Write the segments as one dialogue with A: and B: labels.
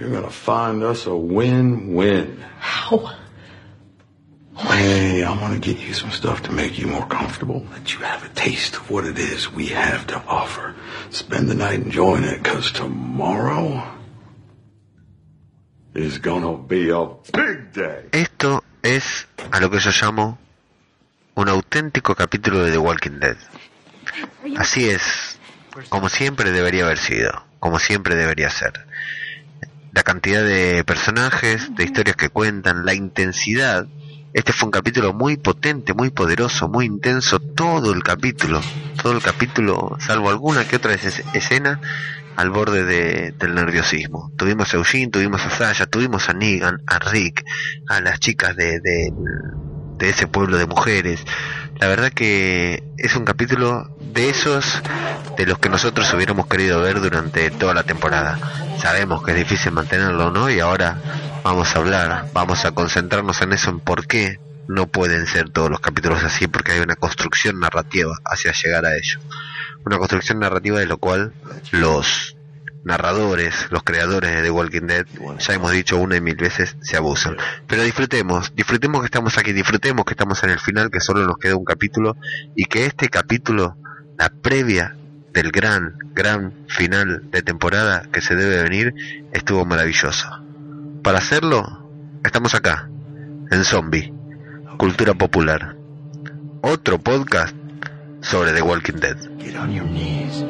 A: You're gonna find us a win-win.
B: How?
A: Hey, I'm gonna get you some stuff to make you more comfortable. Let you have a taste of what it is we have to offer. Spend the night enjoying it, cause tomorrow is gonna be a big day.
C: Esto es a lo que yo llamo un auténtico capítulo de The Walking Dead. Así es, como siempre debería haber sido, como siempre debería ser. La cantidad de personajes, de historias que cuentan, la intensidad. Este fue un capítulo muy potente, muy poderoso, muy intenso, todo el capítulo, todo el capítulo, salvo alguna que otra es- escena, al borde de- del nerviosismo. Tuvimos a Eugene, tuvimos a Sasha, tuvimos a Negan, a Rick, a las chicas de, de ese pueblo de mujeres. La verdad que es un capítulo de esos de los que nosotros hubiéramos querido ver durante toda la temporada. Sabemos que es difícil mantenerlo, ¿no? Y ahora vamos a hablar, vamos a concentrarnos en eso, en por qué no pueden ser todos los capítulos así, porque hay una construcción narrativa hacia llegar a ello. Una construcción narrativa de lo cual los narradores, los creadores de The Walking Dead, ya hemos dicho una y mil veces, se abusan. Pero disfrutemos, disfrutemos que estamos aquí, disfrutemos que estamos en el final, que solo nos queda un capítulo, y que este capítulo, la previa del gran, gran final de temporada que se debe venir, estuvo maravilloso. Para hacerlo, estamos acá, en Zombie, Cultura Popular. Otro podcast sobre The Walking Dead.
A: Get on your knees.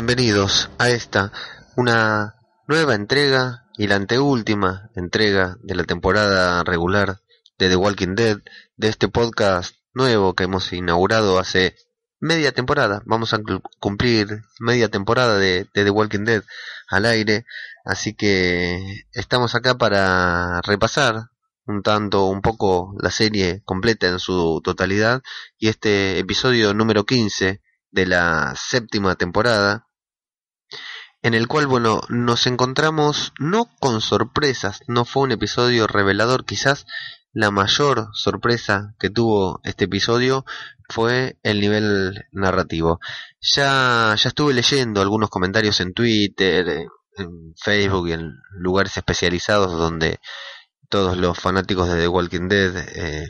C: Bienvenidos a esta, una nueva entrega y la anteúltima entrega de la temporada regular de The Walking Dead, de este podcast nuevo que hemos inaugurado hace media temporada. Vamos a cumplir media temporada de, de The Walking Dead al aire, así que estamos acá para repasar un tanto, un poco la serie completa en su totalidad y este episodio número 15 de la séptima temporada, en el cual, bueno, nos encontramos no con sorpresas, no fue un episodio revelador, quizás la mayor sorpresa que tuvo este episodio fue el nivel narrativo. Ya, ya estuve leyendo algunos comentarios en Twitter, en Facebook y en lugares especializados donde todos los fanáticos de The Walking Dead eh,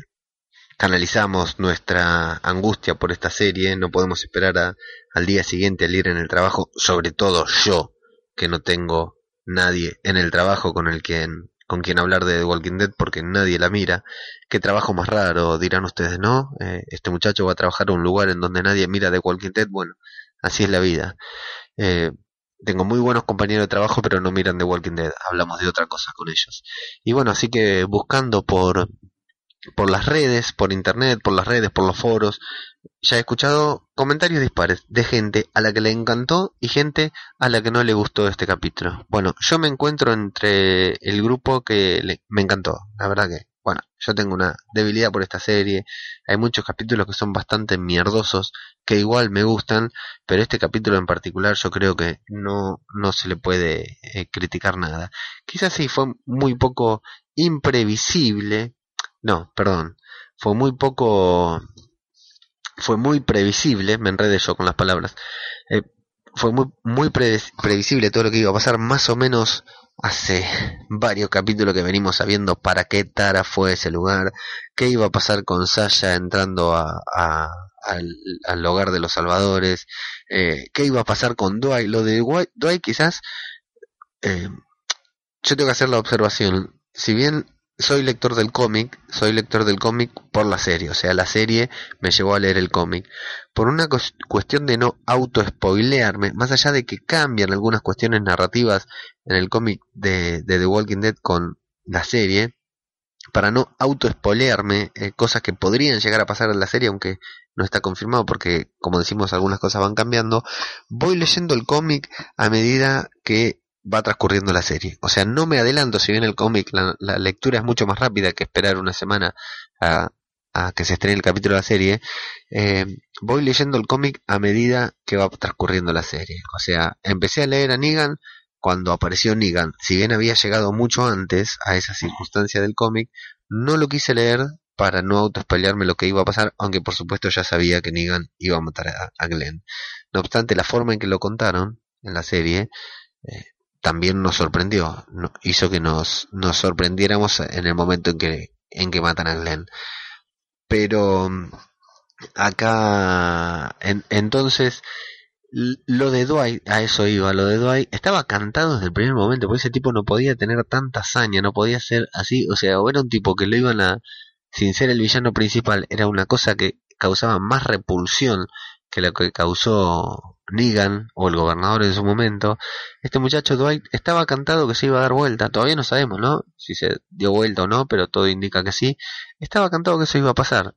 C: canalizamos nuestra angustia por esta serie, no podemos esperar al día siguiente al ir en el trabajo, sobre todo yo, que no tengo nadie en el trabajo con el quien con quien hablar de The Walking Dead porque nadie la mira. ¿Qué trabajo más raro? Dirán ustedes, ¿no? Eh, este muchacho va a trabajar a un lugar en donde nadie mira The Walking Dead. Bueno, así es la vida. Eh, tengo muy buenos compañeros de trabajo, pero no miran The Walking Dead. Hablamos de otra cosa con ellos. Y bueno, así que buscando por por las redes, por internet, por las redes, por los foros. Ya he escuchado comentarios dispares de gente a la que le encantó y gente a la que no le gustó este capítulo. Bueno, yo me encuentro entre el grupo que le- me encantó, la verdad que, bueno, yo tengo una debilidad por esta serie. Hay muchos capítulos que son bastante mierdosos, que igual me gustan, pero este capítulo en particular yo creo que no, no se le puede eh, criticar nada. Quizás sí fue muy poco imprevisible, no, perdón. Fue muy poco. Fue muy previsible, me enredé yo con las palabras. Eh, fue muy, muy pre- previsible todo lo que iba a pasar, más o menos hace varios capítulos que venimos sabiendo para qué Tara fue ese lugar, qué iba a pasar con Sasha entrando a, al, hogar de los salvadores, eh, qué iba a pasar con Dwight. Lo de Dwight, Dwight quizás, eh, yo tengo que hacer la observación, si bien soy lector del cómic, soy lector del cómic por la serie, o sea, la serie me llevó a leer el cómic. Por una cuestión de no auto-spoilearme, más allá de que cambian algunas cuestiones narrativas en el cómic de, The Walking Dead con la serie, para no auto-espolearme eh, cosas que podrían llegar a pasar en la serie, aunque no está confirmado porque, como decimos, algunas cosas van cambiando, voy leyendo el cómic a medida que va transcurriendo la serie. O sea, no me adelanto, si bien el cómic, la, lectura es mucho más rápida que esperar una semana a, que se estrene el capítulo de la serie, eh, voy leyendo el cómic a medida que va transcurriendo la serie. O sea, empecé a leer a Negan cuando apareció Negan. Si bien había llegado mucho antes a esa circunstancia del cómic, no lo quise leer para no autoespoilearme lo que iba a pasar, aunque por supuesto ya sabía que Negan iba a matar a, Glenn. No obstante, la forma en que lo contaron en la serie eh, también nos sorprendió, hizo que nos, nos sorprendiéramos en el momento en que, en que matan a Glenn. Pero mm, acá, entonces, lo de Dwight, a eso iba, lo de Dwight, estaba cantado desde el primer momento, porque ese tipo no podía tener tanta hazaña, no podía ser así, o sea, o era un tipo que lo iban a, sin ser el villano principal, era una cosa que causaba más repulsión que lo que causó Negan o el gobernador en su momento, este muchacho Dwight estaba cantado que se iba a dar vuelta, todavía no sabemos, ¿no? Si se dio vuelta o no, pero todo indica que sí, estaba cantado que eso iba a pasar.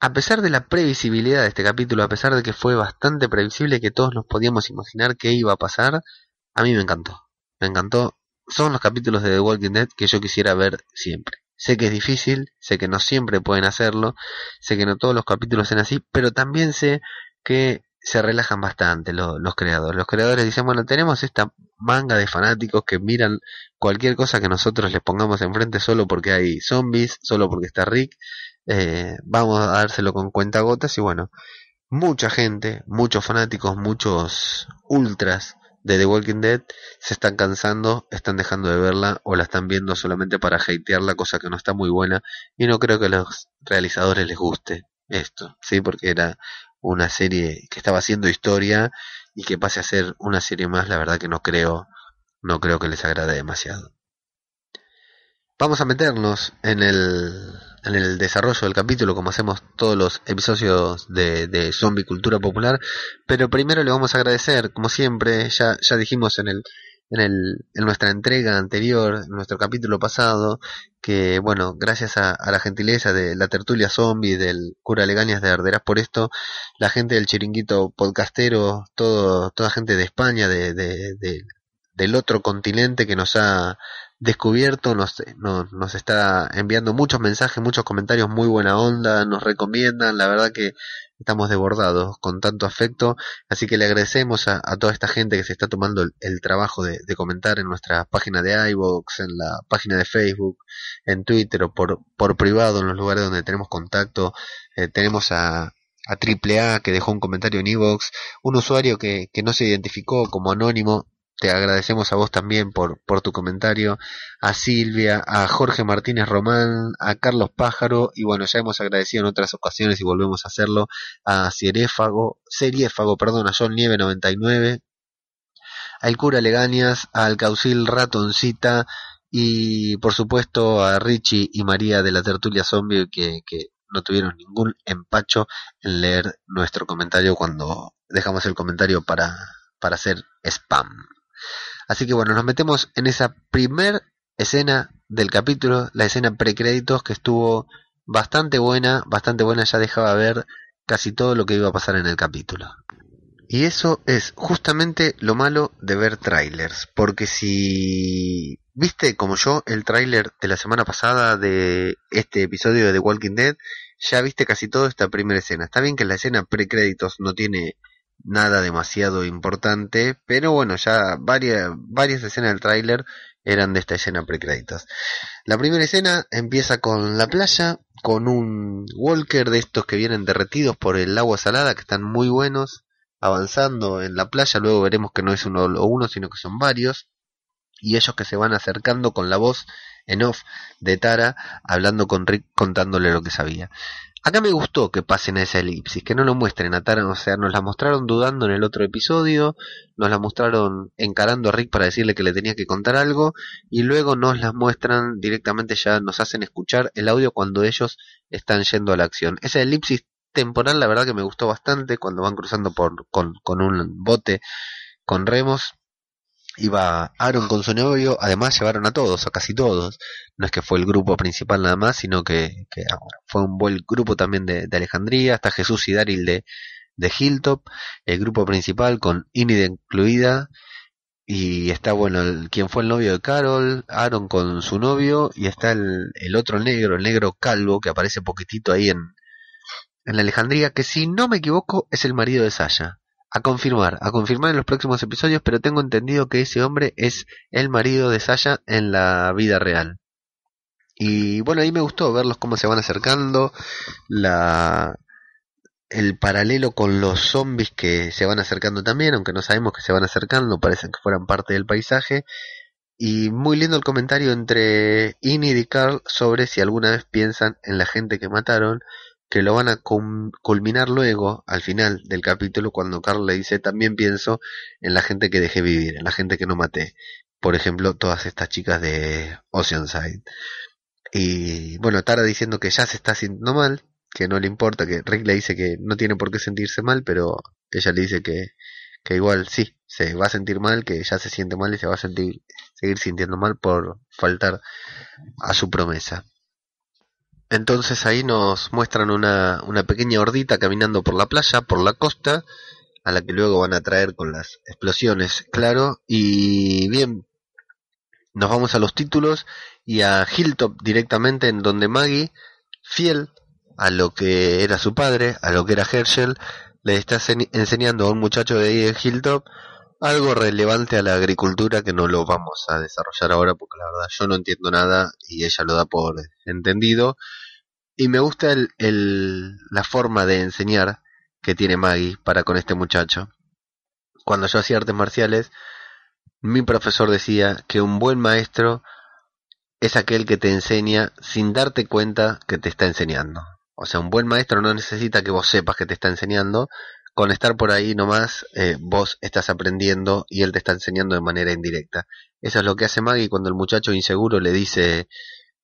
C: A pesar de la previsibilidad de este capítulo, a pesar de que fue bastante previsible que todos nos podíamos imaginar qué iba a pasar, a mí me encantó. Me encantó. Son los capítulos de The Walking Dead que yo quisiera ver siempre. Sé que es difícil, sé que no siempre pueden hacerlo, sé que no todos los capítulos sean así, pero también sé que se relajan bastante los, creadores. Los creadores dicen, bueno, tenemos esta manga de fanáticos que miran cualquier cosa que nosotros les pongamos enfrente solo porque hay zombies, solo porque está Rick. Eh, vamos a dárselo con cuentagotas y bueno, mucha gente, muchos fanáticos, muchos ultras de The Walking Dead se están cansando, están dejando de verla o la están viendo solamente para hatearla, cosa que no está muy buena y no creo que a los realizadores les guste esto, sí, porque era una serie que estaba haciendo historia y que pase a ser una serie más, la verdad que no creo, no creo que les agrade demasiado. Vamos a meternos en el, en el desarrollo del capítulo, como hacemos todos los episodios de, de Zombie Cultura Popular, pero primero le vamos a agradecer, como siempre, ya, ya dijimos en el, en, el, en nuestra entrega anterior, en nuestro capítulo pasado, que bueno, gracias a, la gentileza de la tertulia zombie, del cura Legañas de Arderás por esto, la gente del chiringuito podcastero, todo, toda gente de España, de, de, del otro continente que nos ha descubierto, nos, nos, nos, está enviando muchos mensajes, muchos comentarios, muy buena onda, nos recomiendan, la verdad que estamos desbordados con tanto afecto, así que le agradecemos a, toda esta gente que se está tomando el, trabajo de, comentar en nuestra página de iVoox, en la página de Facebook, en Twitter o por, por privado en los lugares donde tenemos contacto. Eh, tenemos a, a AAA que dejó un comentario en iVoox, un usuario que, que no se identificó como anónimo, te agradecemos a vos también por, por tu comentario, a Silvia, a Jorge Martínez Román, a Carlos Pájaro, y bueno, ya hemos agradecido en otras ocasiones y volvemos a hacerlo, a Cieréfago, Seriéfago, perdón, a John Nieve 99, al cura Legañas, al Caucil Ratoncita, y por supuesto a Richie y María de la tertulia zombie que, que no tuvieron ningún empacho en leer nuestro comentario cuando dejamos el comentario para, para hacer spam. Así que bueno, nos metemos en esa primer escena del capítulo, la escena precréditos que estuvo bastante buena, bastante buena, ya dejaba ver casi todo lo que iba a pasar en el capítulo. Y eso es justamente lo malo de ver trailers, porque si viste como yo el tráiler de la semana pasada de este episodio de The Walking Dead, ya viste casi toda esta primera escena. Está bien que la escena precréditos no tiene nada demasiado importante, pero bueno, ya varias, varias escenas del tráiler eran de esta escena precréditos. La primera escena empieza con la playa, con un walker de estos que vienen derretidos por el agua salada, que están muy buenos, avanzando en la playa, luego veremos que no es uno o uno, sino que son varios, y ellos que se van acercando con la voz en off de Tara, hablando con Rick, contándole lo que sabía. Acá me gustó que pasen a esa elipsis, que no lo muestren a Tara, o sea, nos la mostraron dudando en el otro episodio, nos la mostraron encarando a Rick para decirle que le tenía que contar algo, y luego nos las muestran directamente, ya nos hacen escuchar el audio cuando ellos están yendo a la acción. Esa elipsis temporal, la verdad que me gustó bastante cuando van cruzando por, con, con un bote con remos. Iba Aaron con su novio, además llevaron a todos, a casi todos, no es que fue el grupo principal nada más, sino que, ah, fue un buen grupo también de, Alejandría, hasta Jesús y Daryl de, de Hilltop, el grupo principal con Inid incluida, y está bueno el, quien fue el novio de Carol, Aaron con su novio, y está el, el otro negro, el negro calvo, que aparece poquitito ahí en, en la Alejandría, que si no me equivoco es el marido de Sasha a confirmar, a confirmar en los próximos episodios, pero tengo entendido que ese hombre es el marido de Sasha en la vida real. Y bueno, ahí me gustó verlos cómo se van acercando, la el paralelo con los zombies que se van acercando también, aunque no sabemos que se van acercando, parecen que fueran parte del paisaje. Y muy lindo el comentario entre Inid y Carl sobre si alguna vez piensan en la gente que mataron que lo van a culminar luego, al final del capítulo, cuando Carl le dice, también pienso en la gente que dejé vivir, en la gente que no maté. Por ejemplo, todas estas chicas de Oceanside. Y bueno, Tara diciendo que ya se está sintiendo mal, que no le importa, que Rick le dice que no tiene por qué sentirse mal, pero ella le dice que, que igual sí, se va a sentir mal, que ya se siente mal y se va a sentir, seguir sintiendo mal por faltar a su promesa. Entonces ahí nos muestran una, una pequeña hordita caminando por la playa, por la costa, a la que luego van a traer con las explosiones, claro. Y bien, nos vamos a los títulos y a Hilltop directamente, en donde Maggie, fiel a lo que era su padre, a lo que era Herschel, le está enseñando a un muchacho de ahí en Hilltop algo relevante a la agricultura que no lo vamos a desarrollar ahora porque la verdad yo no entiendo nada y ella lo da por entendido. Y me gusta el, el, la forma de enseñar que tiene Maggie para con este muchacho. Cuando yo hacía artes marciales, mi profesor decía que un buen maestro es aquel que te enseña sin darte cuenta que te está enseñando. O sea, un buen maestro no necesita que vos sepas que te está enseñando, con estar por ahí nomás, eh, vos estás aprendiendo y él te está enseñando de manera indirecta. Eso es lo que hace Maggie cuando el muchacho inseguro le dice,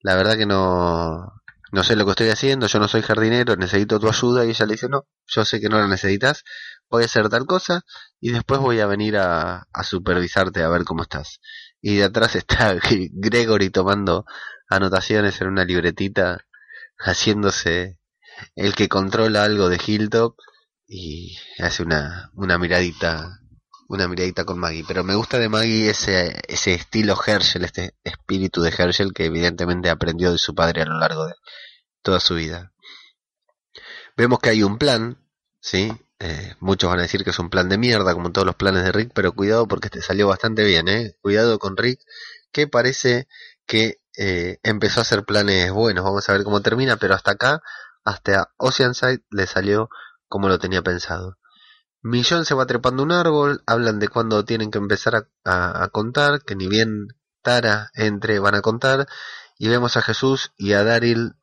C: la verdad que no, no sé lo que estoy haciendo, yo no soy jardinero, necesito tu ayuda. Y ella le dice, no, yo sé que no la necesitas, voy a hacer tal cosa y después voy a venir a, a supervisarte a ver cómo estás. Y de atrás está Gregory tomando anotaciones en una libretita, haciéndose el que controla algo de Hilltop y hace una, una miradita una miradita con Maggie. Pero me gusta de Maggie ese ese estilo Herschel este espíritu de Herschel que evidentemente aprendió de su padre a lo largo de toda su vida. Vemos que hay un plan sí eh, muchos van a decir que es un plan de mierda como todos los planes de Rick pero cuidado porque este salió bastante bien eh cuidado con Rick que parece que eh, empezó a hacer planes buenos. Vamos a ver cómo termina pero hasta acá hasta Oceanside le salió como lo tenía pensado. Millón se va trepando un árbol, hablan de cuándo tienen que empezar a, contar, que ni bien Tara entre van a contar, y vemos a Jesús y a Daryl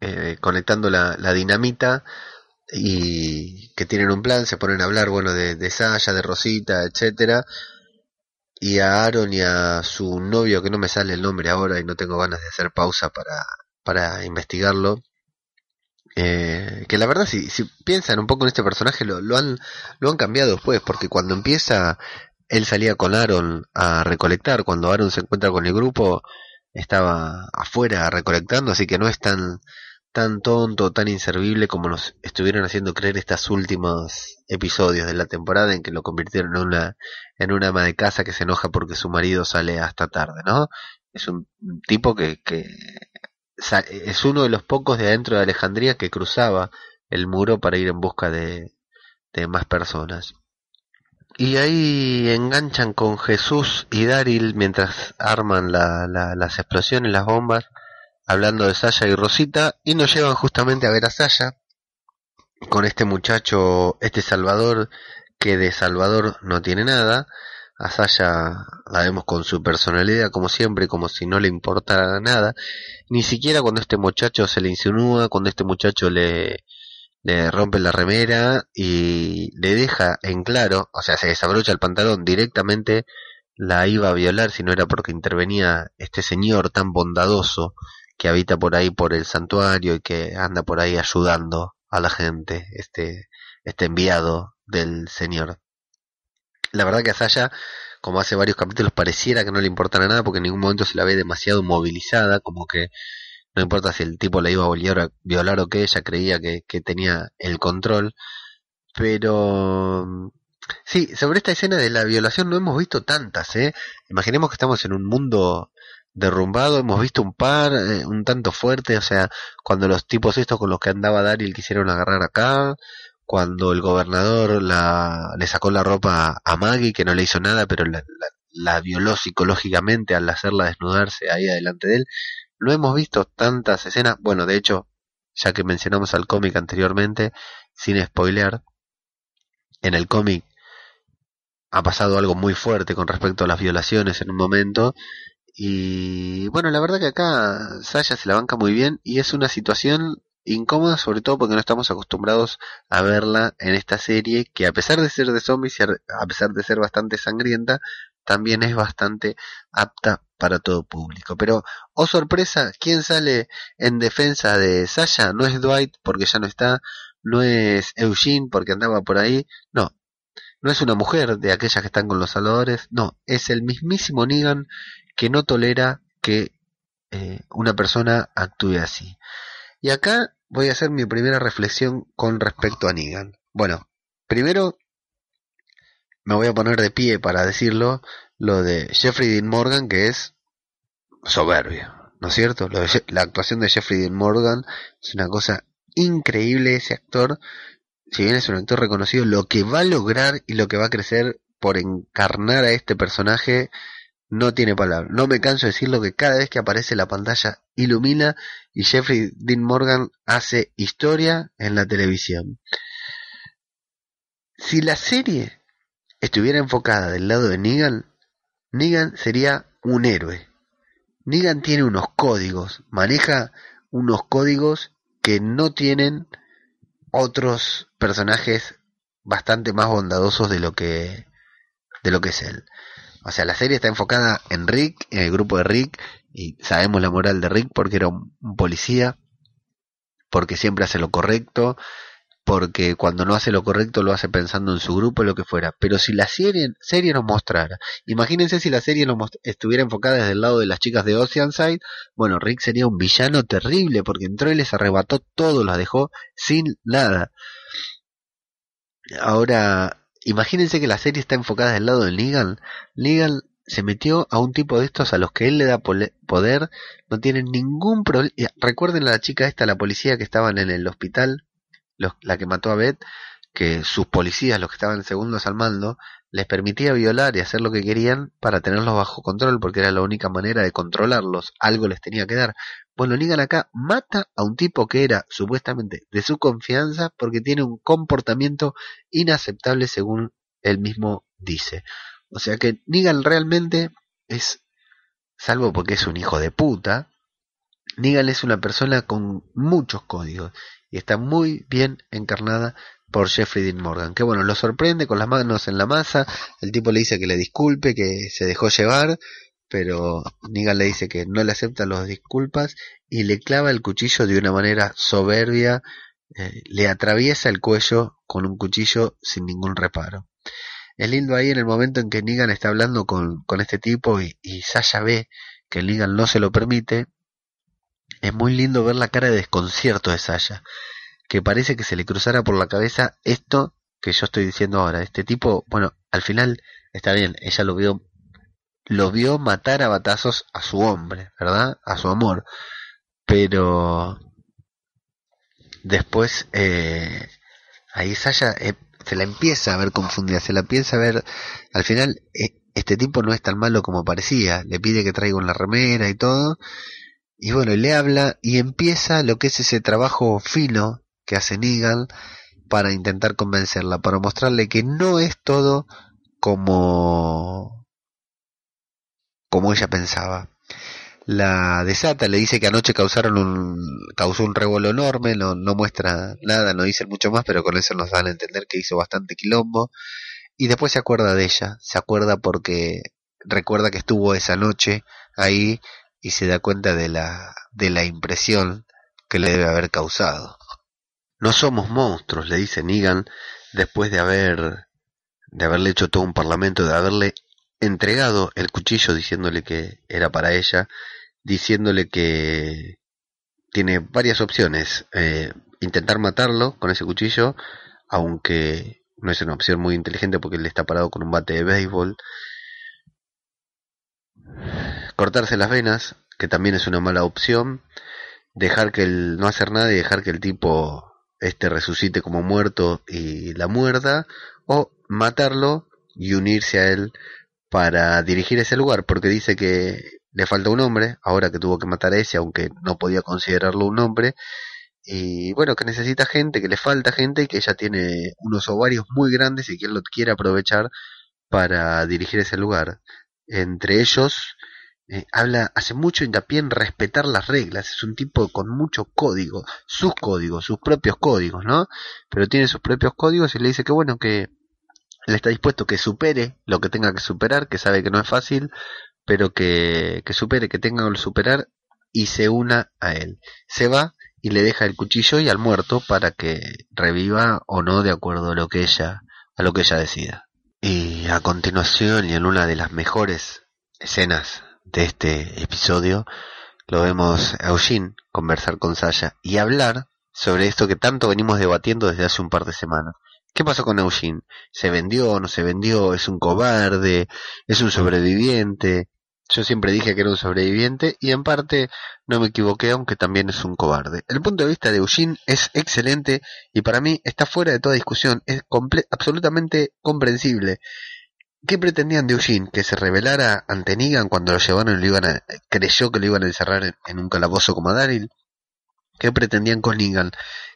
C: eh, conectando la, dinamita y que tienen un plan, se ponen a hablar bueno de, de Saya, de Rosita, etcétera, y a Aaron y a su novio que no me sale el nombre ahora y no tengo ganas de hacer pausa para investigarlo eh, que la verdad, si, si piensan un poco en este personaje, lo, lo, han, lo han cambiado después, porque cuando empieza, él salía con Aaron a recolectar, cuando Aaron se encuentra con el grupo, estaba afuera recolectando, así que no es tan, tan tonto, tan inservible como nos estuvieron haciendo creer estos últimos episodios de la temporada en que lo convirtieron en una, en una ama de casa que se enoja porque su marido sale hasta tarde, ¿no? Es un tipo que, que es uno de los pocos de adentro de Alejandría que cruzaba el muro para ir en busca de, de más personas. Y ahí enganchan con Jesús y Daryl mientras arman la, las explosiones, las bombas, hablando de Saya y Rosita, y nos llevan justamente a ver a Saya con este muchacho, este Salvador, que de Salvador no tiene nada, a Sasha la vemos con su personalidad como siempre, como si no le importara nada. Ni siquiera cuando este muchacho se le insinúa, cuando este muchacho le, rompe la remera y le deja en claro, o sea, se desabrocha el pantalón directamente, la iba a violar si no era porque intervenía este señor tan bondadoso que habita por ahí por el santuario y que anda por ahí ayudando a la gente, este, este enviado del señor. La verdad que a Saya, como hace varios capítulos, pareciera que no le importa nada porque en ningún momento se la ve demasiado movilizada, como que no importa si el tipo le iba a violar, o qué, ella creía que, que tenía el control. Pero sí, sobre esta escena de la violación no hemos visto tantas, ¿eh? Imaginemos que estamos en un mundo derrumbado, hemos visto un par, eh, un tanto fuerte, o sea, cuando los tipos estos con los que andaba Daryl quisieron agarrar acá, cuando el gobernador la, le sacó la ropa a Maggie, que no le hizo nada, pero la, la, violó psicológicamente al hacerla desnudarse ahí adelante de él. No hemos visto tantas escenas, bueno, de hecho, ya que mencionamos al cómic anteriormente, sin spoilear, en el cómic ha pasado algo muy fuerte con respecto a las violaciones en un momento y bueno, la verdad que acá Sasha se la banca muy bien y es una situación incómoda, sobre todo porque no estamos acostumbrados a verla en esta serie, que a pesar de ser de zombies y a pesar de ser bastante sangrienta, también es bastante apta para todo público. Pero, oh sorpresa, ¿quién sale en defensa de Sasha? No es Dwight porque ya no está, no es Eugene porque andaba por ahí, no. No es una mujer de aquellas que están con los salvadores, no, es el mismísimo Negan que no tolera que eh, una persona actúe así. Y acá voy a hacer mi primera reflexión con respecto a Negan. Bueno, primero me voy a poner de pie para decirlo, lo de Jeffrey Dean Morgan, que es soberbio, ¿no es cierto? la actuación de Jeffrey Dean Morgan es una cosa increíble, ese actor, si bien es un actor reconocido, lo que va a lograr y lo que va a crecer por encarnar a este personaje no tiene palabra. No me canso de decirlo que cada vez que aparece la pantalla ilumina y Jeffrey Dean Morgan hace historia en la televisión. Si la serie estuviera enfocada del lado de Negan, Negan sería un héroe. Negan tiene unos códigos, maneja unos códigos que no tienen otros personajes bastante más bondadosos de lo que de lo que es él. O sea, la serie está enfocada en Rick, en el grupo de Rick, y sabemos la moral de Rick porque era un, policía, porque siempre hace lo correcto, porque cuando no hace lo correcto lo hace pensando en su grupo, lo que fuera. Pero si la serie, serie nos mostrara, imagínense si la serie nos estuviera enfocada desde el lado de las chicas de Oceanside, bueno, Rick sería un villano terrible porque entró y les arrebató todo, los dejó sin nada. Ahora, Imagínense que la serie está enfocada del lado de Negan. Negan se metió a un tipo de estos a los que él le da poder, no tienen ningún problema. Recuerden a la chica esta, la policía que estaban en el hospital, la que mató a Beth, que sus policías, los que estaban segundos al mando, les permitía violar y hacer lo que querían para tenerlos bajo control, porque era la única manera de controlarlos. Algo les tenía que dar. Bueno, Negan acá mata a un tipo que era supuestamente de su confianza porque tiene un comportamiento inaceptable según él mismo dice. O sea que Negan realmente es, salvo porque es un hijo de puta, Negan es una persona con muchos códigos y está muy bien encarnada por Jeffrey Dean Morgan. Que bueno, lo sorprende con las manos en la masa, el tipo le dice que le disculpe, que se dejó llevar pero Negan le dice que no le acepta las disculpas y le clava el cuchillo de una manera soberbia, eh, le atraviesa el cuello con un cuchillo sin ningún reparo. Es lindo ahí en el momento en que Negan está hablando con, con este tipo y, y Sasha ve que Negan no se lo permite. Es muy lindo ver la cara de desconcierto de Sasha, que parece que se le cruzara por la cabeza esto que yo estoy diciendo ahora. Este tipo, bueno, al final está bien, ella lo vio lo vio matar a batazos a su hombre, ¿verdad? A su amor. Pero después eh, ahí Saya eh, se la empieza a ver confundida, se la empieza a ver, al final eh, este tipo no es tan malo como parecía, le pide que traiga una remera y todo, y bueno, le habla y empieza lo que es ese trabajo fino que hace Negan para intentar convencerla, para mostrarle que no es todo como como ella pensaba. La desata, le dice que anoche causaron un, causó un revuelo enorme, no, no muestra nada, no dice mucho más, pero con eso nos dan a entender que hizo bastante quilombo. Y después se acuerda de ella, se acuerda porque recuerda que estuvo esa noche ahí y se da cuenta de la, de la impresión que le debe haber causado. No somos monstruos, le dice Negan después de haber de haberle hecho todo un parlamento, de haberle entregado el cuchillo diciéndole que era para ella, diciéndole que tiene varias opciones. Eh, intentar matarlo con ese cuchillo, aunque no es una opción muy inteligente porque él está parado con un bate de béisbol. Cortarse las venas, que también es una mala opción. Dejar que el, no hacer nada y dejar que el tipo este resucite como muerto y la muerda. O matarlo y unirse a él para dirigir ese lugar, porque dice que le falta un hombre, ahora que tuvo que matar a ese, aunque no podía considerarlo un hombre, y bueno, que necesita gente, que le falta gente y que ella tiene unos ovarios muy grandes y que él lo quiere aprovechar para dirigir ese lugar. Entre ellos, eh, habla, hace mucho hincapié en respetar las reglas, es un tipo con mucho código, sus códigos, sus propios códigos, ¿no? Pero tiene sus propios códigos y le dice que bueno, que él está dispuesto que supere lo que tenga que superar, que sabe que no es fácil, pero que, que supere, que tenga que superar y se una a él. Se va y le deja el cuchillo y al muerto para que reviva o no de acuerdo a lo que ella, a lo que ella decida. Y a continuación y en una de las mejores escenas de este episodio, lo vemos a Eugene conversar con Sasha y hablar sobre esto que tanto venimos debatiendo desde hace un par de semanas. ¿Qué pasó con Eugene? ¿Se vendió no se vendió? ¿Es un cobarde? ¿Es un sobreviviente? Yo siempre dije que era un sobreviviente y en parte no me equivoqué, aunque también es un cobarde. El punto de vista de Eugene es excelente y para mí está fuera de toda discusión, es absolutamente comprensible. ¿Qué pretendían de Eugene? ¿Que se rebelara ante Negan cuando lo llevaron y lo iban a, creyó que lo iban a encerrar en, un calabozo como a Daryl? ¿Qué pretendían con Negan?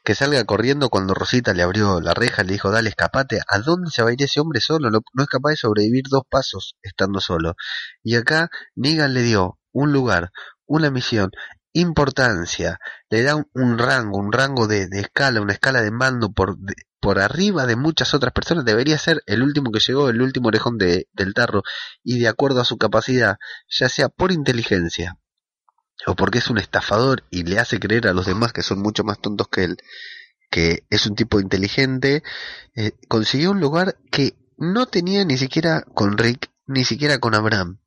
C: que salga corriendo cuando Rosita le abrió la reja, le dijo, dale, escapate. ¿A dónde se va a ir ese hombre solo? No, es capaz de sobrevivir dos pasos estando solo. Y acá Negan le dio un lugar, una misión, importancia, le da un, rango, un rango de, escala, una escala de mando por, por arriba de muchas otras personas. Debería ser el último que llegó, el último orejón de, del tarro, y de acuerdo a su capacidad, ya sea por inteligencia, o porque es un estafador y le hace creer a los demás que son mucho más tontos que él, que es un tipo inteligente, eh, consiguió un lugar que no tenía ni siquiera con Rick, ni siquiera con Abraham.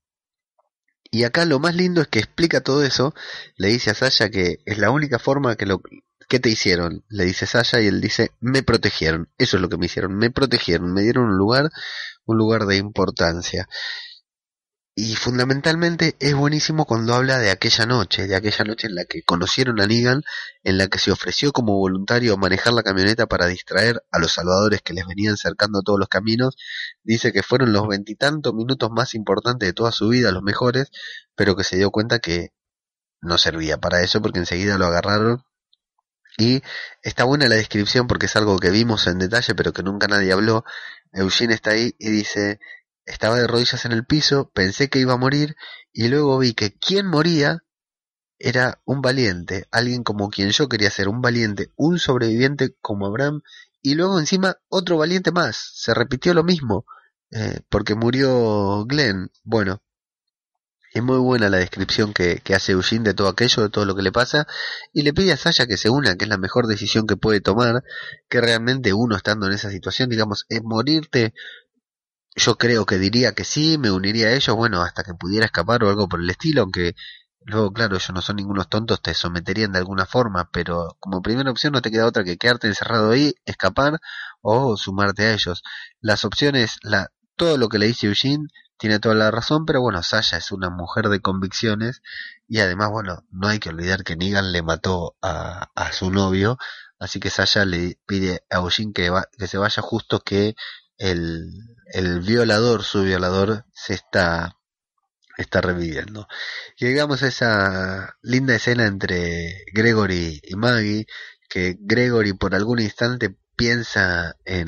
C: Y acá lo más lindo es que explica todo eso, le dice a Sasha que es la única forma que lo que te hicieron, le dice Sasha y él dice, me protegieron, eso es lo que me hicieron, me protegieron, me dieron un lugar, un lugar de importancia. Y fundamentalmente es buenísimo cuando habla de aquella noche, de aquella noche en la que conocieron a Negan, en la que se ofreció como voluntario manejar la camioneta para distraer a los salvadores que les venían cercando todos los caminos. Dice que fueron los veintitantos minutos más importantes de toda su vida, los mejores, pero que se dio cuenta que no servía para eso porque enseguida lo agarraron. Y está buena la descripción porque es algo que vimos en detalle pero que nunca nadie habló. Eugene está ahí y dice estaba de rodillas en el piso, pensé que iba a morir y luego vi que quien moría era un valiente, alguien como quien yo quería ser, un valiente, un sobreviviente como Abraham y luego encima otro valiente más. Se repitió lo mismo eh, porque murió Glenn. Bueno, es muy buena la descripción que, que, hace Eugene de todo aquello, de todo lo que le pasa, y le pide a Sasha que se una, que es la mejor decisión que puede tomar, que realmente uno estando en esa situación, digamos, es morirte yo creo que diría que sí, me uniría a ellos, bueno, hasta que pudiera escapar o algo por el estilo, aunque luego, claro, ellos no son ningunos tontos, te someterían de alguna forma, pero como primera opción no te queda otra que quedarte encerrado ahí, escapar o sumarte a ellos. Las opciones, la, todo lo que le dice Eugene tiene toda la razón, pero bueno, Sasha es una mujer de convicciones y además, bueno, no hay que olvidar que Negan le mató a, a su novio, así que Sasha le pide a Eugene que, que se vaya justo que el, violador, su violador, se está, está reviviendo. Llegamos a esa linda escena entre Gregory y Maggie, que Gregory por algún instante piensa en,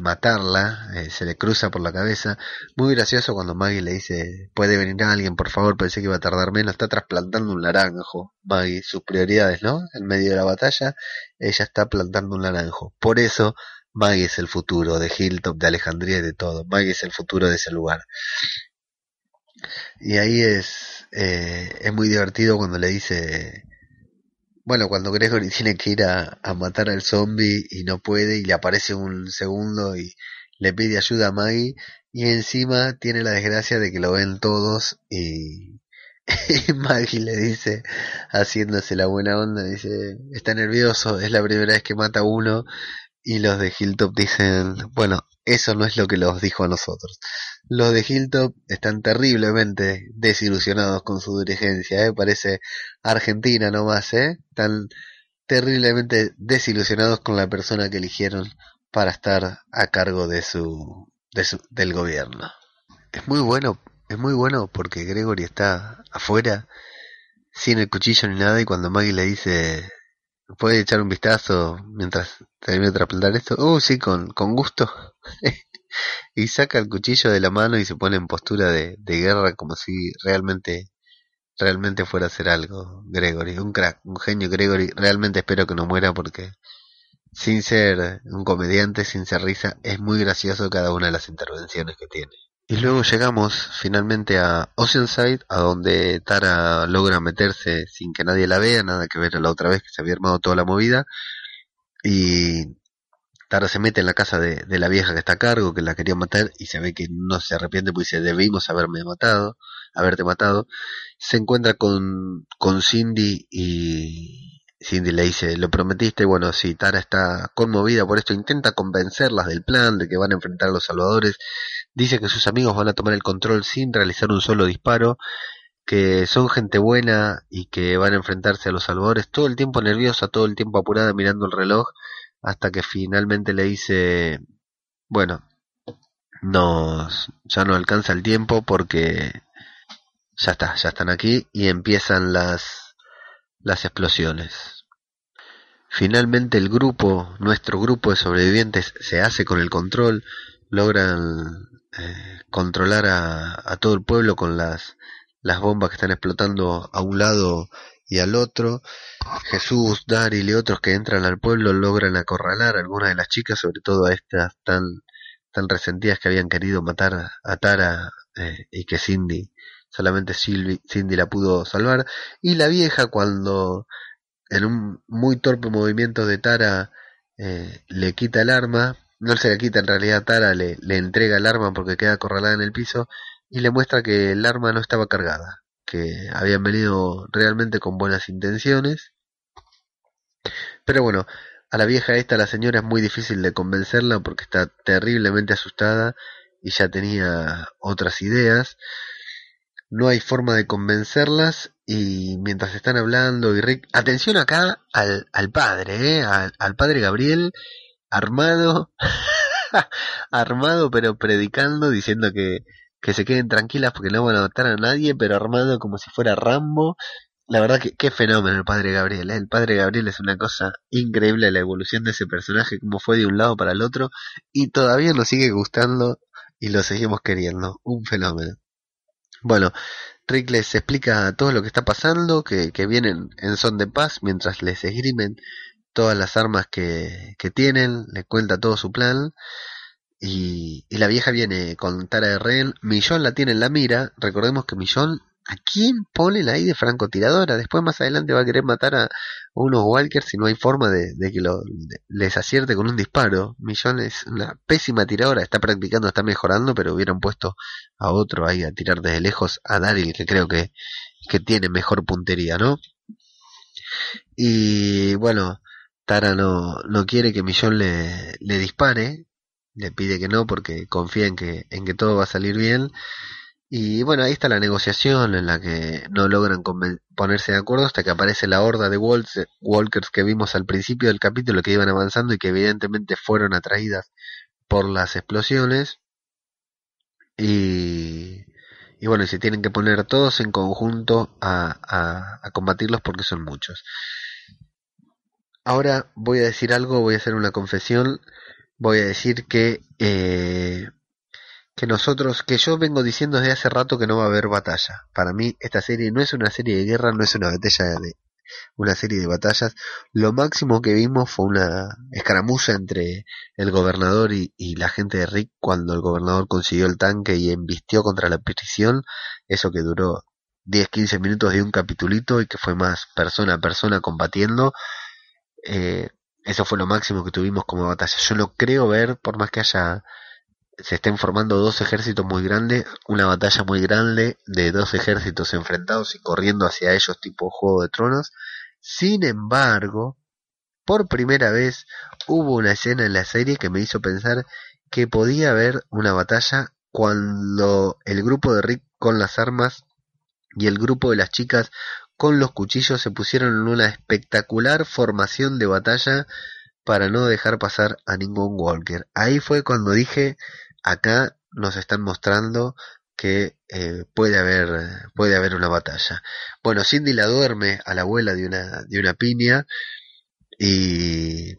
C: matarla, eh, se le cruza por la cabeza. Muy gracioso cuando Maggie le dice, puede venir alguien, por favor, pensé que iba a tardar menos, está trasplantando un naranjo. Maggie, sus prioridades, ¿no? En medio de la batalla, ella está plantando un naranjo. Por eso Maggie es el futuro de Hilltop, de Alejandría y de todo. Maggie es el futuro de ese lugar. Y ahí es, eh, es muy divertido cuando le dice, bueno, cuando Gregory tiene que ir a, matar al zombie y no puede y le aparece un segundo y le pide ayuda a Maggie y encima tiene la desgracia de que lo ven todos y, y Maggie le dice, haciéndose la buena onda, dice, está nervioso, es la primera vez que mata a uno y los de Hilltop dicen, bueno, eso no es lo que los dijo a nosotros. Los de Hilltop están terriblemente desilusionados con su dirigencia, ¿eh? parece Argentina nomás, ¿eh? están terriblemente desilusionados con la persona que eligieron para estar a cargo de su, de su del gobierno. Es muy bueno, es muy bueno porque Gregory está afuera sin el cuchillo ni nada y cuando Maggie le dice puede echar un vistazo mientras termine de traplantar esto, oh sí, con, con gusto. Y saca el cuchillo de la mano y se pone en postura de, de guerra como si realmente realmente fuera a hacer algo Gregory, un crack, un genio Gregory, realmente espero que no muera porque sin ser un comediante, sin ser risa, es muy gracioso cada una de las intervenciones que tiene. Y luego llegamos finalmente a Oceanside, a donde Tara logra meterse sin que nadie la vea, nada que ver a la otra vez que se había armado toda la movida. Y Tara se mete en la casa de, de la vieja que está a cargo, que la quería matar, y se ve que no se arrepiente porque dice, debimos haberme matado, haberte matado. Se encuentra con, con Cindy y, Cindy le dice, lo prometiste, bueno, si Tara está conmovida por esto, intenta convencerlas del plan, de que van a enfrentar a los salvadores, dice que sus amigos van a tomar el control sin realizar un solo disparo, que son gente buena y que van a enfrentarse a los salvadores, todo el tiempo nerviosa, todo el tiempo apurada mirando el reloj, hasta que finalmente le dice, bueno, nos, ya no alcanza el tiempo porque ya está, ya están aquí y empiezan las, las explosiones. Finalmente el grupo, nuestro grupo de sobrevivientes, se hace con el control, logran eh, controlar a, todo el pueblo con las, las bombas que están explotando a un lado y al otro. Jesús, Daryl y otros que entran al pueblo logran acorralar a algunas de las chicas, sobre todo a estas tan, tan resentidas que habían querido matar a Tara eh, y que Cindy, solamente Cindy la pudo salvar. Y la vieja cuando en un muy torpe movimiento de Tara eh, le quita el arma, no se le quita en realidad Tara, le, le entrega el arma porque queda acorralada en el piso y le muestra que el arma no estaba cargada, que habían venido realmente con buenas intenciones. Pero bueno, a la vieja esta, la señora, es muy difícil de convencerla porque está terriblemente asustada y ya tenía otras ideas no hay forma de convencerlas y mientras están hablando y atención acá al, al padre, ¿eh? al, padre Gabriel, armado, armado pero predicando, diciendo que, que se queden tranquilas porque no van a matar a nadie, pero armado como si fuera Rambo. La verdad que qué fenómeno el padre Gabriel, ¿eh? el padre Gabriel es una cosa increíble la evolución de ese personaje, como fue de un lado para el otro, y todavía nos sigue gustando y lo seguimos queriendo, un fenómeno. Bueno, Rick les explica todo lo que está pasando, que, que vienen en son de paz mientras les esgrimen todas las armas que, que tienen, les cuenta todo su plan. Y, y la vieja viene con Tara de Ren. Millón la tiene en la mira. Recordemos que Millón ¿A quién ponen ahí de francotiradora? Después más adelante va a querer matar a unos walkers si no hay forma de, que lo, les acierte con un disparo. Millón es una pésima tiradora, está practicando, está mejorando, pero hubieran puesto a otro ahí a tirar desde lejos, a Daryl, que creo que, que tiene mejor puntería, ¿no? Y bueno, Tara no, no quiere que Millón le, le dispare, le pide que no porque confía en que, en que todo va a salir bien y bueno, ahí está la negociación en la que no logran ponerse de acuerdo hasta que aparece la horda de walkers que vimos al principio del capítulo que iban avanzando y que evidentemente fueron atraídas por las explosiones. Y, y bueno, y se tienen que poner todos en conjunto a, a, a combatirlos porque son muchos. Ahora voy a decir algo, voy a hacer una confesión. Voy a decir que eh, que nosotros, que yo vengo diciendo desde hace rato que no va a haber batalla. Para mí esta serie no es una serie de guerra, no es una batalla de una serie de batallas. Lo máximo que vimos fue una escaramuza entre el gobernador y, la gente de Rick cuando el gobernador consiguió el tanque y embistió contra la prisión. Eso que duró 10-15 minutos de un capitulito y que fue más persona a persona combatiendo. Eh, eso fue lo máximo que tuvimos como batalla. Yo no creo ver, por más que haya se estén formando dos ejércitos muy grandes, una batalla muy grande de dos ejércitos enfrentados y corriendo hacia ellos tipo Juego de Tronos. Sin embargo, por primera vez hubo una escena en la serie que me hizo pensar que podía haber una batalla cuando el grupo de Rick con las armas y el grupo de las chicas con los cuchillos se pusieron en una espectacular formación de batalla para no dejar pasar a ningún Walker. Ahí fue cuando dije, acá nos están mostrando que eh, puede haber puede haber una batalla. Bueno, Cindy la duerme a la abuela de una de una piña y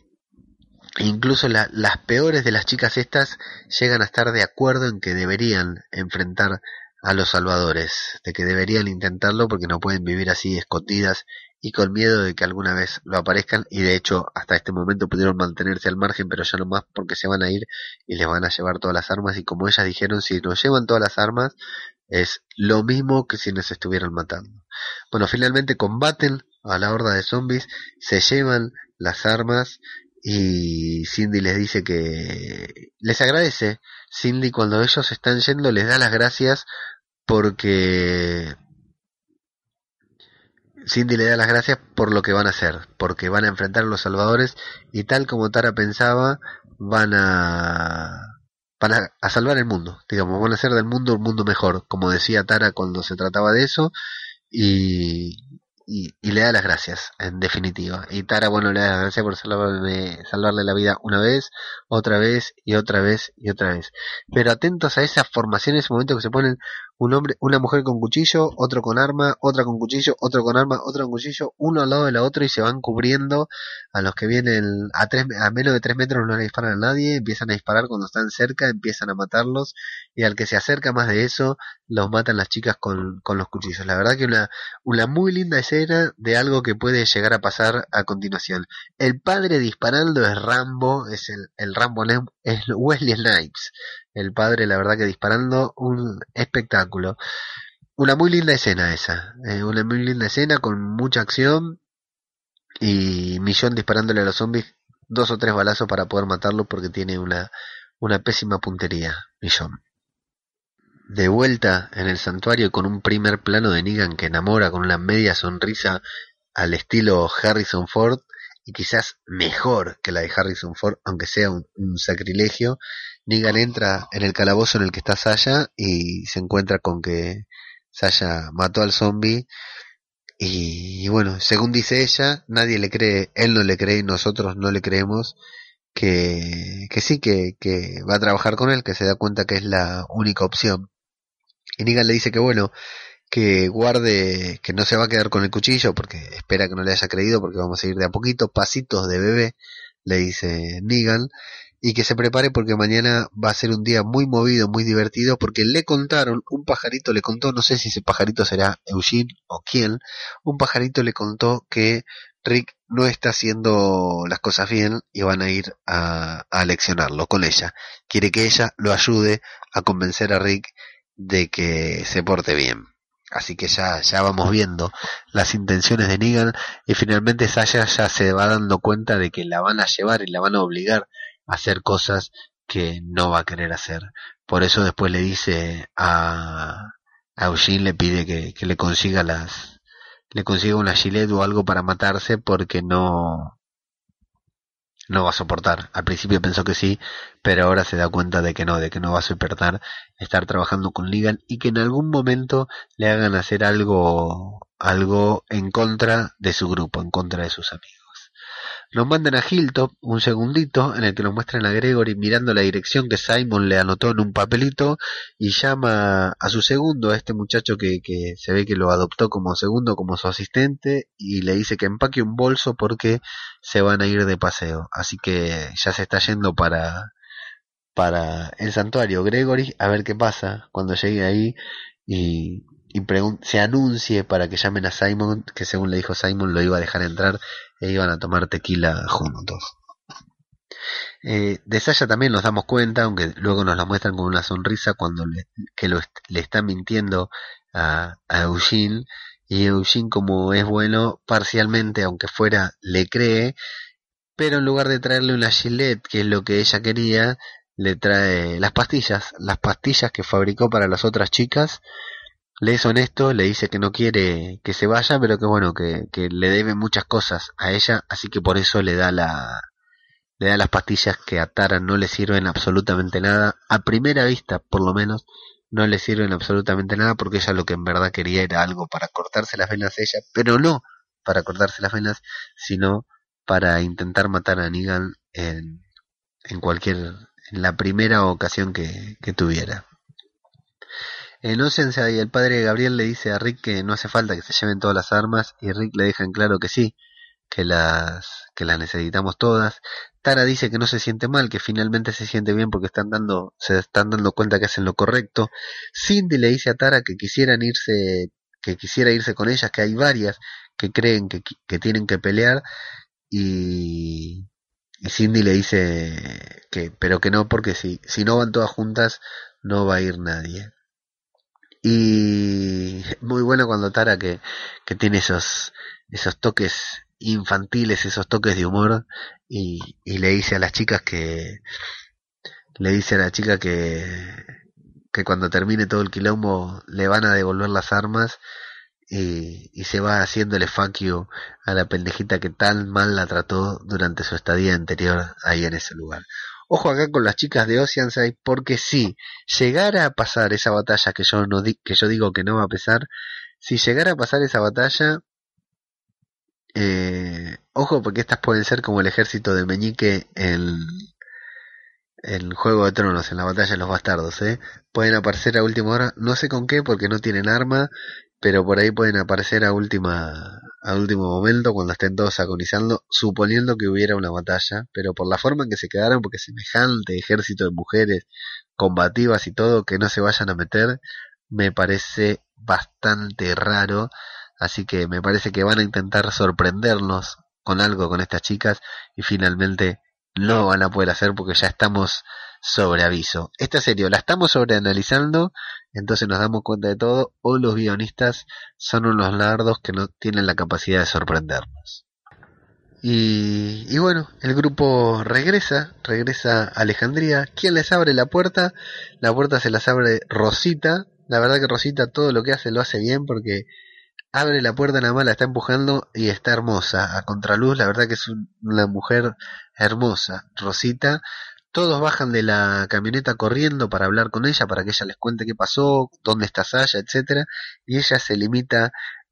C: incluso las peores de las chicas estas llegan a estar de acuerdo en que deberían enfrentar a los salvadores, de que deberían intentarlo porque no pueden vivir así escondidas y con miedo de que alguna vez lo aparezcan y de hecho hasta este momento pudieron mantenerse al margen pero ya no más porque se van a ir y les van a llevar todas las armas y como ellas dijeron si nos llevan todas las armas es lo mismo que si nos estuvieran matando. Bueno, finalmente combaten a la horda de zombies, se llevan las armas y Cindy les dice que les agradece. Cindy cuando ellos están yendo les da las gracias porque Cindy le da las gracias por lo que van a hacer, porque van a enfrentar a los salvadores y tal como Tara pensaba, van a van a, salvar el mundo, digamos, van a hacer del mundo un mundo mejor, como decía Tara cuando se trataba de eso y, y, le da las gracias, en definitiva. Y Tara, bueno, le da las gracias por salvarle, salvarle la vida una vez, otra vez y otra vez y otra vez. Pero atentos a esa formación, en ese momento que se ponen un hombre, una mujer con cuchillo, otro con arma, otra con cuchillo, otro con arma, otro con cuchillo, uno al lado de la otra y se van cubriendo a los que vienen a tres, a menos de tres metros no le disparan a nadie, empiezan a disparar cuando están cerca, empiezan a matarlos y al que se acerca más de eso los matan las chicas con, con los cuchillos. La verdad que una, una muy linda escena de algo que puede llegar a pasar a continuación. El padre disparando es Rambo, es el, el Rambo es Wesley Snipes el padre, la verdad que disparando un espectáculo. Una muy linda escena esa, eh, una muy linda escena con mucha acción y Millón disparándole a los zombies dos o tres balazos para poder matarlo porque tiene una, una pésima puntería, Millón. De vuelta en el santuario con un primer plano de Negan que enamora con una media sonrisa al estilo Harrison Ford y quizás mejor que la de Harrison Ford, aunque sea un sacrilegio, Negan entra en el calabozo en el que está Saya y se encuentra con que Saya mató al zombie y, bueno, según dice ella, nadie le cree, él no le cree y nosotros no le creemos que, que sí, que, que va a trabajar con él, que se da cuenta que es la única opción. Y Negan le dice que bueno, que guarde, que no se va a quedar con el cuchillo porque espera que no le haya creído porque vamos a ir de a poquito, pasitos de bebé, le dice Negan, y que se prepare porque mañana va a ser un día muy movido, muy divertido, porque le contaron, un pajarito le contó, no sé si ese pajarito será Eugene o quién, un pajarito le contó que Rick no está haciendo las cosas bien y van a ir a, a leccionarlo con ella. Quiere que ella lo ayude a convencer a Rick de que se porte bien. Así que ya, ya vamos viendo las intenciones de Negan y finalmente Sasha ya se va dando cuenta de que la van a llevar y la van a obligar hacer cosas que no va a querer hacer. Por eso después le dice a, a Eugene, le pide que, que le consiga las, le consiga una gilet o algo para matarse porque no, no va a soportar. Al principio pensó que sí, pero ahora se da cuenta de que no, de que no va a soportar estar trabajando con Ligan y que en algún momento le hagan hacer algo, algo en contra de su grupo, en contra de sus amigos. Nos mandan a Hilltop un segundito en el que nos muestran a Gregory mirando la dirección que Simon le anotó en un papelito y llama a su segundo, a este muchacho que, que se ve que lo adoptó como segundo, como su asistente, y le dice que empaque un bolso porque se van a ir de paseo. Así que ya se está yendo para, para el santuario Gregory a ver qué pasa cuando llegue ahí y y se anuncie para que llamen a Simon, que según le dijo Simon lo iba a dejar entrar e iban a tomar tequila juntos. Eh, de Saya también nos damos cuenta, aunque luego nos la muestran con una sonrisa cuando le, que le está mintiendo a, a Eugene y Eugene como es bueno parcialmente aunque fuera le cree pero en lugar de traerle una gilet que es lo que ella quería le trae las pastillas, las pastillas que fabricó para las otras chicas. Le es honesto, le dice que no quiere que se vaya, pero que bueno, que, le debe muchas cosas a ella, así que por eso le da la, le da las pastillas que a Tara no le sirven absolutamente nada, a primera vista por lo menos, no le sirven absolutamente nada porque ella lo que en verdad quería era algo para cortarse las venas ella, pero no para cortarse las venas, sino para intentar matar a Negan en, en cualquier, en la primera ocasión que tuviera. En y el padre Gabriel le dice a Rick que no hace falta que se lleven todas las armas y Rick le deja en claro que sí, que las, que las necesitamos todas. Tara dice que no se siente mal, que finalmente se siente bien porque están dando, se están dando cuenta que hacen lo correcto. Cindy le dice a Tara que quisieran irse, que quisiera irse con ellas, que hay varias que creen que, que tienen que pelear y, y Cindy le dice que, pero que no, porque si, si no van todas juntas, no va a ir nadie. Y muy bueno cuando Tara que, que tiene esos, esos toques infantiles, esos toques de humor, y, y le dice a las chicas que, le dice a la chica que, que cuando termine todo el quilombo le van a devolver las armas y, y se va haciéndole fuck a la pendejita que tan mal la trató durante su estadía anterior ahí en ese lugar. Ojo acá con las chicas de Oceanside porque si llegara a pasar esa batalla que yo no di, que yo digo que no va a pesar, si llegara a pasar esa batalla, eh, ojo porque estas pueden ser como el ejército de Meñique en el Juego de Tronos, en la batalla de los bastardos, ¿eh? Pueden aparecer a última hora, no sé con qué, porque no tienen arma, pero por ahí pueden aparecer a última a último momento cuando estén todos agonizando, suponiendo que hubiera una batalla, pero por la forma en que se quedaron, porque semejante ejército de mujeres combativas y todo, que no se vayan a meter, me parece bastante raro, así que me parece que van a intentar sorprendernos con algo con estas chicas y finalmente no van a poder hacer porque ya estamos sobre aviso. Esta serie la estamos sobreanalizando, entonces nos damos cuenta de todo, o los guionistas son unos lardos que no tienen la capacidad de sorprendernos. Y, y bueno, el grupo regresa, regresa Alejandría. ¿Quién les abre la puerta? La puerta se las abre Rosita. La verdad que Rosita todo lo que hace lo hace bien porque abre la puerta nada más, la está empujando y está hermosa. A contraluz, la verdad que es una mujer hermosa. Rosita todos bajan de la camioneta corriendo para hablar con ella, para que ella les cuente qué pasó, dónde está Sasha, etcétera, y ella se limita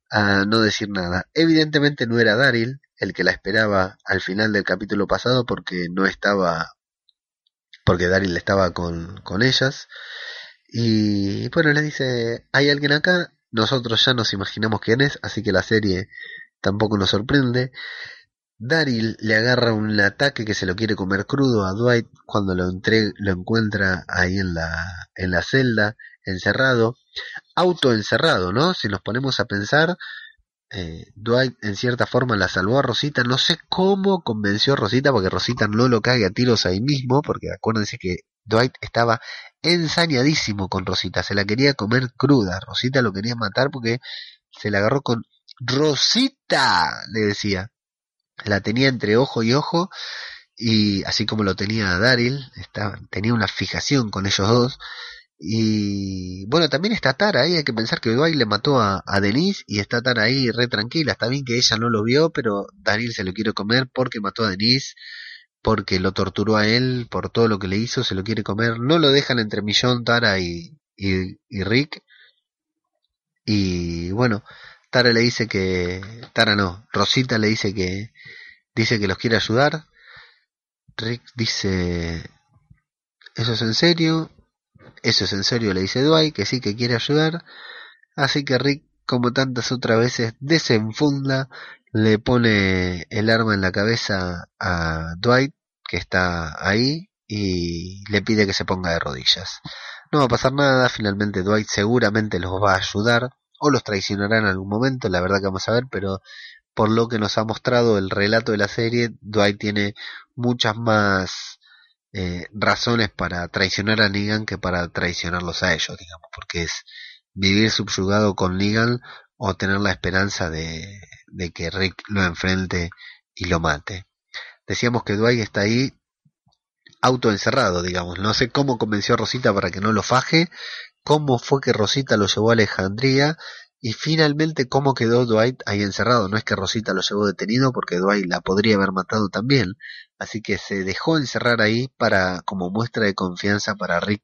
C: a no decir nada. Evidentemente no era Daryl el que la esperaba al final del capítulo pasado porque no estaba porque Daryl estaba con, con ellas y bueno le dice hay alguien acá nosotros ya nos imaginamos quién es así que la serie tampoco nos sorprende. Daryl le agarra un ataque que se lo quiere comer crudo a Dwight cuando lo, lo encuentra ahí en la, en la celda, encerrado, autoencerrado, ¿no? Si nos ponemos a pensar, eh, Dwight en cierta forma la salvó a Rosita, no sé cómo convenció a Rosita, porque Rosita no lo cague a tiros ahí mismo, porque acuérdense que Dwight estaba ensañadísimo con Rosita, se la quería comer cruda, Rosita lo quería matar porque se la agarró con Rosita, le decía. La tenía entre ojo y ojo y así como lo tenía Daryl, tenía una fijación con ellos dos. Y bueno, también está Tara. Ahí, hay que pensar que Dwight le mató a, Denise y está Tara ahí re tranquila. Está bien que ella no lo vio, pero Daryl se lo quiere comer porque mató a Denise, porque lo torturó a él, por todo lo que le hizo, se lo quiere comer. No lo dejan entre Millón, Tara y, y, y Rick. Y bueno, Tara le dice que, Tara no, Rosita le dice que, dice que los quiere ayudar. Rick dice, ¿eso es en serio? Eso es en serio, le dice Dwight, que sí que quiere ayudar. Así que Rick, como tantas otras veces, desenfunda, le pone el arma en la cabeza a Dwight, que está ahí, y le pide que se ponga de rodillas. No va a pasar nada, finalmente Dwight seguramente los va a ayudar o los traicionará en algún momento, la verdad que vamos a ver, pero por lo que nos ha mostrado el relato de la serie, Dwight tiene muchas más eh, razones para traicionar a Negan que para traicionarlos a ellos, digamos, porque es vivir subyugado con Negan o tener la esperanza de, de que Rick lo enfrente y lo mate. Decíamos que Dwight está ahí autoencerrado, digamos. No sé cómo convenció a Rosita para que no lo faje, cómo fue que Rosita lo llevó a Alejandría y finalmente cómo quedó Dwight ahí encerrado. No es que Rosita lo llevó detenido porque Dwight la podría haber matado también. Así que se dejó encerrar ahí para como muestra de confianza para Rick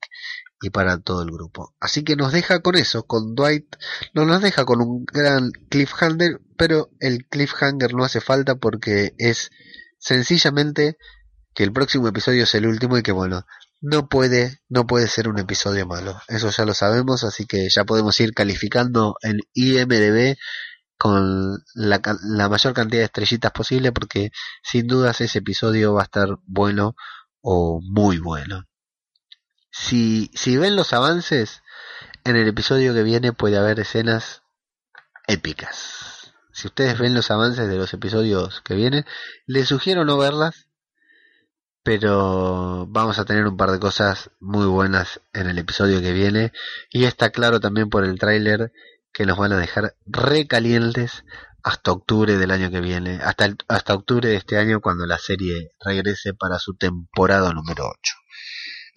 C: y para todo el grupo. Así que nos deja con eso, con Dwight, no nos deja con un gran cliffhanger, pero el cliffhanger no hace falta porque es sencillamente que el próximo episodio es el último y que bueno, no puede, no puede ser un episodio malo. Eso ya lo sabemos, así que ya podemos ir calificando en IMDB con la, la mayor cantidad de estrellitas posible porque sin dudas ese episodio va a estar bueno o muy bueno. Si, si ven los avances, en el episodio que viene puede haber escenas épicas. Si ustedes ven los avances de los episodios que vienen, les sugiero no verlas, pero vamos a tener un par de cosas muy buenas en el episodio que viene y está claro también por el tráiler que nos van a dejar recalientes hasta octubre del año que viene, hasta, hasta octubre de este año cuando la serie regrese para su temporada número 8.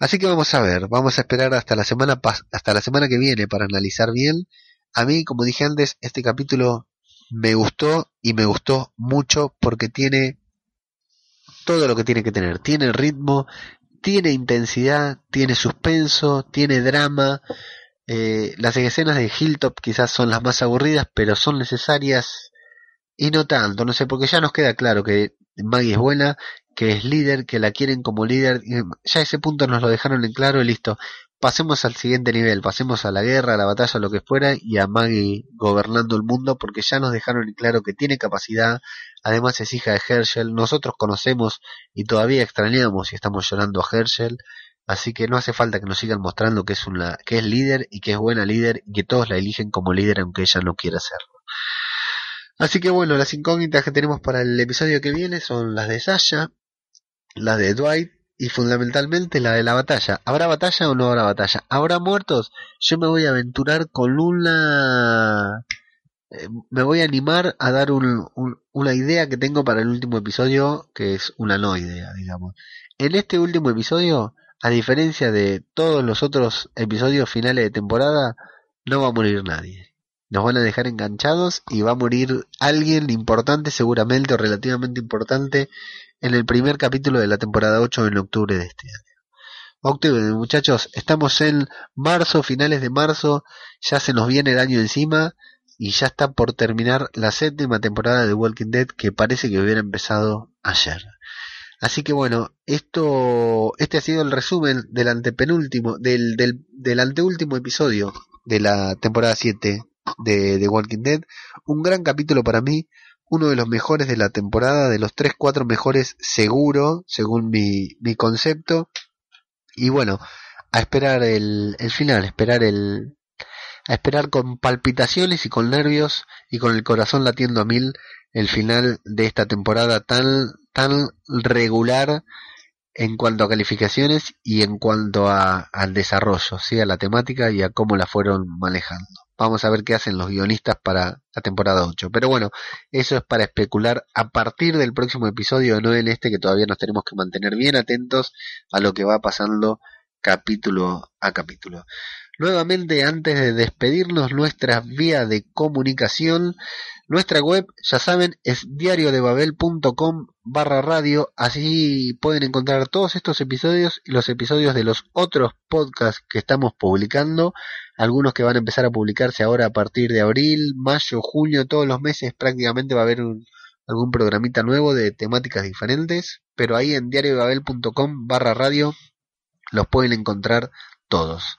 C: Así que vamos a ver, vamos a esperar hasta la semana hasta la semana que viene para analizar bien. A mí, como dije antes, este capítulo me gustó y me gustó mucho porque tiene todo lo que tiene que tener. Tiene ritmo, tiene intensidad, tiene suspenso, tiene drama. Eh, las escenas de Hilltop quizás son las más aburridas, pero son necesarias y no tanto, no sé, porque ya nos queda claro que Maggie es buena que es líder, que la quieren como líder. Ya ese punto nos lo dejaron en claro y listo. Pasemos al siguiente nivel, pasemos a la guerra, a la batalla, lo que fuera, y a Maggie gobernando el mundo, porque ya nos dejaron en claro que tiene capacidad, además es hija de Herschel, nosotros conocemos y todavía extrañamos y estamos llorando a Herschel, así que no hace falta que nos sigan mostrando que es una, que es líder y que es buena líder y que todos la eligen como líder aunque ella no quiera serlo. Así que bueno, las incógnitas que tenemos para el episodio que viene son las de Sasha, la de Dwight y fundamentalmente la de la batalla. ¿Habrá batalla o no habrá batalla? ¿Habrá muertos? Yo me voy a aventurar con una... Eh, me voy a animar a dar un, una idea que tengo para el último episodio, que es una no idea, digamos. En este último episodio, a diferencia de todos los otros episodios finales de temporada, no va a morir nadie. Nos van a dejar enganchados y va a morir alguien importante seguramente o relativamente importante en el primer capítulo de la temporada 8 en octubre de este año. Octubre, muchachos, estamos en marzo, finales de marzo, ya se nos viene el año encima y ya está por terminar la séptima temporada de Walking Dead que parece que hubiera empezado ayer. Así que bueno, esto, este ha sido el resumen del antepenúltimo, del, del, anteúltimo episodio de la temporada 7 de The Walking Dead. Un gran capítulo para mí, uno de los mejores de la temporada, de los 3-4 mejores seguro, según mi, mi concepto. Y bueno, a esperar el, el final, esperar el, a esperar con palpitaciones y con nervios y con el corazón latiendo a mil el final de esta temporada tan, tan regular en cuanto a calificaciones y en cuanto a, al desarrollo, ¿sí? a la temática y a cómo la fueron manejando. Vamos a ver qué hacen los guionistas para la temporada 8. Pero bueno, eso es para especular a partir del próximo episodio, no en este que todavía nos tenemos que mantener bien atentos a lo que va pasando capítulo a capítulo. Nuevamente, antes de despedirnos, nuestra vía de comunicación nuestra web, ya saben, es diariodebabel.com barra radio. Así pueden encontrar todos estos episodios y los episodios de los otros podcasts que estamos publicando. Algunos que van a empezar a publicarse ahora a partir de abril, mayo, junio, todos los meses prácticamente va a haber algún programita nuevo de temáticas diferentes. Pero ahí en diariodebabel.com barra radio los pueden encontrar todos.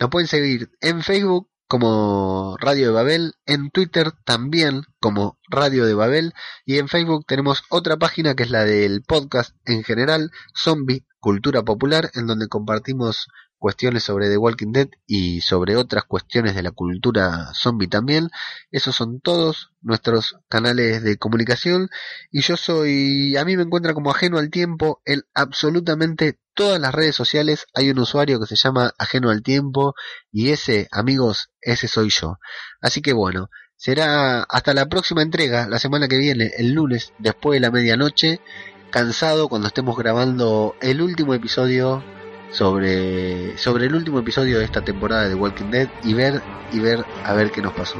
C: Nos pueden seguir en Facebook como Radio de Babel, en Twitter también como Radio de Babel y en Facebook tenemos otra página que es la del podcast en general, Zombie Cultura Popular, en donde compartimos cuestiones sobre The Walking Dead y sobre otras cuestiones de la cultura zombie también. Esos son todos nuestros canales de comunicación y yo soy, a mí me encuentra como ajeno al tiempo en absolutamente todas las redes sociales. Hay un usuario que se llama ajeno al tiempo y ese, amigos, ese soy yo. Así que bueno, será hasta la próxima entrega, la semana que viene, el lunes, después de la medianoche cansado cuando estemos grabando el último episodio sobre, sobre el último episodio de esta temporada de Walking Dead y ver y ver a ver qué nos pasó.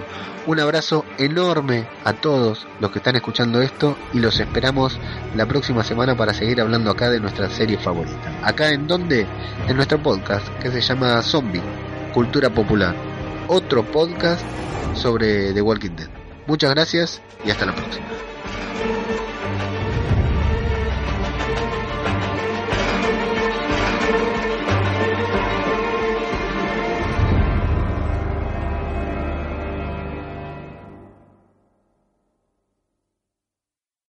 C: Un abrazo enorme a todos los que están escuchando esto y los esperamos la próxima semana para seguir hablando acá de nuestra serie favorita. Acá en donde? En nuestro podcast que se llama Zombie, Cultura Popular. Otro podcast sobre The Walking Dead. Muchas gracias y hasta la próxima.